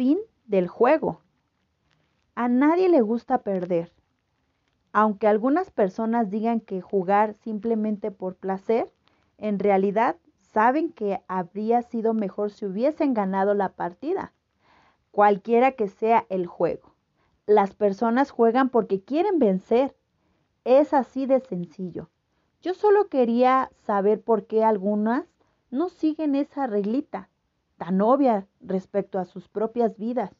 Fin del juego. A nadie le gusta perder. Aunque algunas personas digan que jugar simplemente por placer, en realidad saben que habría sido mejor si hubiesen ganado la partida, cualquiera que sea el juego. Las personas juegan porque quieren vencer. Es así de sencillo. Yo solo quería saber por qué algunas no siguen esa reglita tan obvia respecto a sus propias vidas.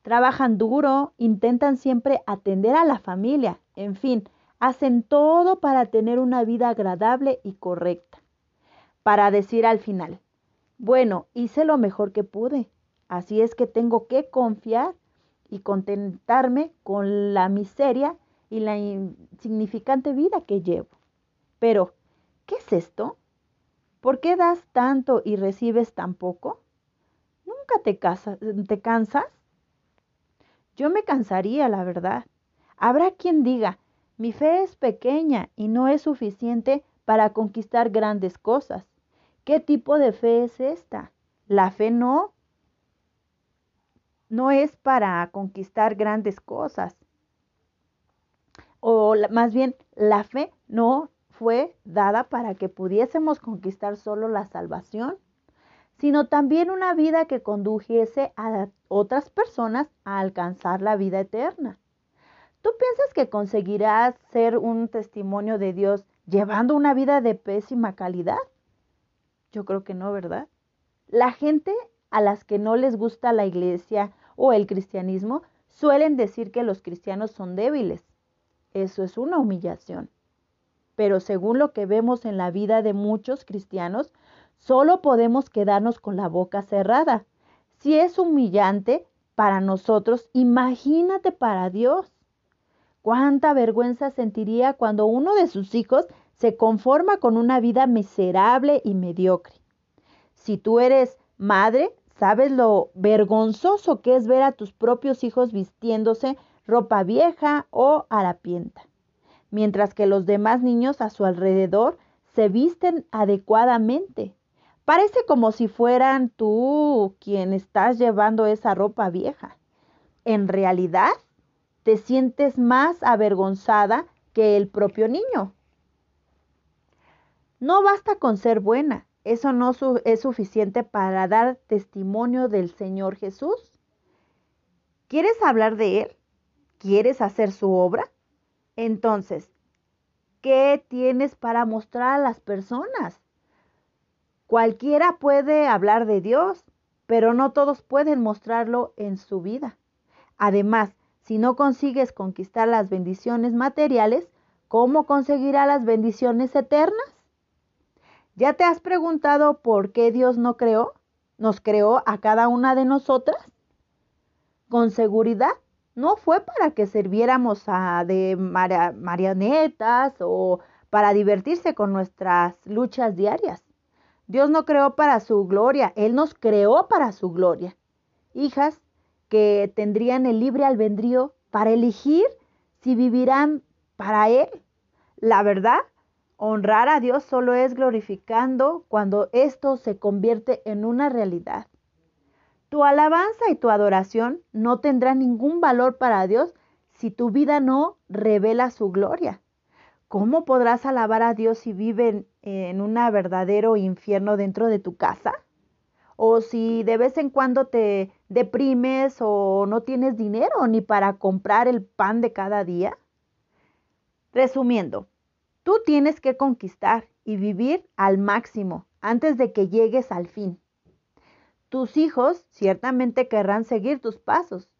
Trabajan duro, intentan siempre atender a la familia, en fin, hacen todo para tener una vida agradable y correcta. Para decir al final, bueno, hice lo mejor que pude, así es que tengo que confiar y contentarme con la miseria y la insignificante vida que llevo. Pero, ¿qué es esto? ¿Por qué das tanto y recibes tan poco? ¿Nunca te, cansas? Yo me cansaría, la verdad. Habrá quien diga, mi fe es pequeña y no es suficiente para conquistar grandes cosas. ¿Qué tipo de fe es esta? La fe no no es para conquistar grandes cosas. O más bien, la fe no fue dada para que pudiésemos conquistar solo la salvación, sino también una vida que condujese a otras personas a alcanzar la vida eterna. ¿Tú piensas que conseguirás ser un testimonio de Dios llevando una vida de pésima calidad? Yo creo que no, ¿verdad? La gente a las que no les gusta la iglesia o el cristianismo suelen decir que los cristianos son débiles. Eso es una humillación. Pero según lo que vemos en la vida de muchos cristianos, solo podemos quedarnos con la boca cerrada. Si es humillante para nosotros, imagínate para Dios. Cuánta vergüenza sentiría cuando uno de sus hijos se conforma con una vida miserable y mediocre. Si tú eres madre, sabes lo vergonzoso que es ver a tus propios hijos vistiéndose ropa vieja o harapienta mientras que los demás niños a su alrededor se visten adecuadamente. Parece como si fueran tú quien estás llevando esa ropa vieja. En realidad, te sientes más avergonzada que el propio niño. No basta con ser buena, eso no es suficiente para dar testimonio del Señor Jesús. ¿Quieres hablar de Él? ¿Quieres hacer su obra? Entonces, ¿qué tienes para mostrar a las personas? Cualquiera puede hablar de Dios, pero no todos pueden mostrarlo en su vida. Además, si no consigues conquistar las bendiciones materiales, ¿cómo conseguirá las bendiciones eternas? ¿Ya te has preguntado por qué Dios no creó? ¿Nos creó a cada una de nosotras? Con seguridad no fue para que sirviéramos a de marionetas o para divertirse con nuestras luchas diarias. Dios no creó para su gloria, Él nos creó para su gloria. Hijas que tendrían el libre albedrío para elegir si vivirán para Él. La verdad, honrar a Dios solo es glorificando cuando esto se convierte en una realidad. Tu alabanza y tu adoración no tendrán ningún valor para Dios si tu vida no revela su gloria. ¿Cómo podrás alabar a Dios si viven en un verdadero infierno dentro de tu casa? ¿O si de vez en cuando te deprimes o no tienes dinero ni para comprar el pan de cada día? Resumiendo, tú tienes que conquistar y vivir al máximo antes de que llegues al fin. Tus hijos ciertamente querrán seguir tus pasos.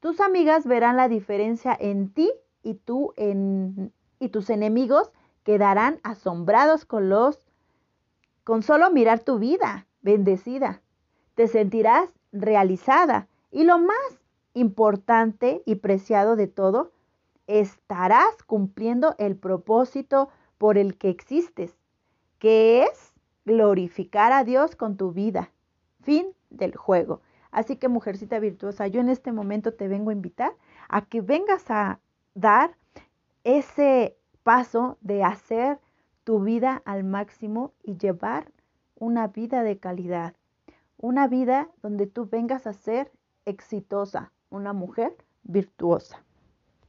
Tus amigas verán la diferencia en ti y tú en y tus enemigos quedarán asombrados con los con solo mirar tu vida bendecida. Te sentirás realizada y lo más importante y preciado de todo, estarás cumpliendo el propósito por el que existes, que es glorificar a Dios con tu vida. Fin del juego. Así que mujercita virtuosa, yo en este momento te vengo a invitar a que vengas a dar ese paso de hacer tu vida al máximo y llevar una vida de calidad. una vida donde tú vengas a ser exitosa, una mujer virtuosa.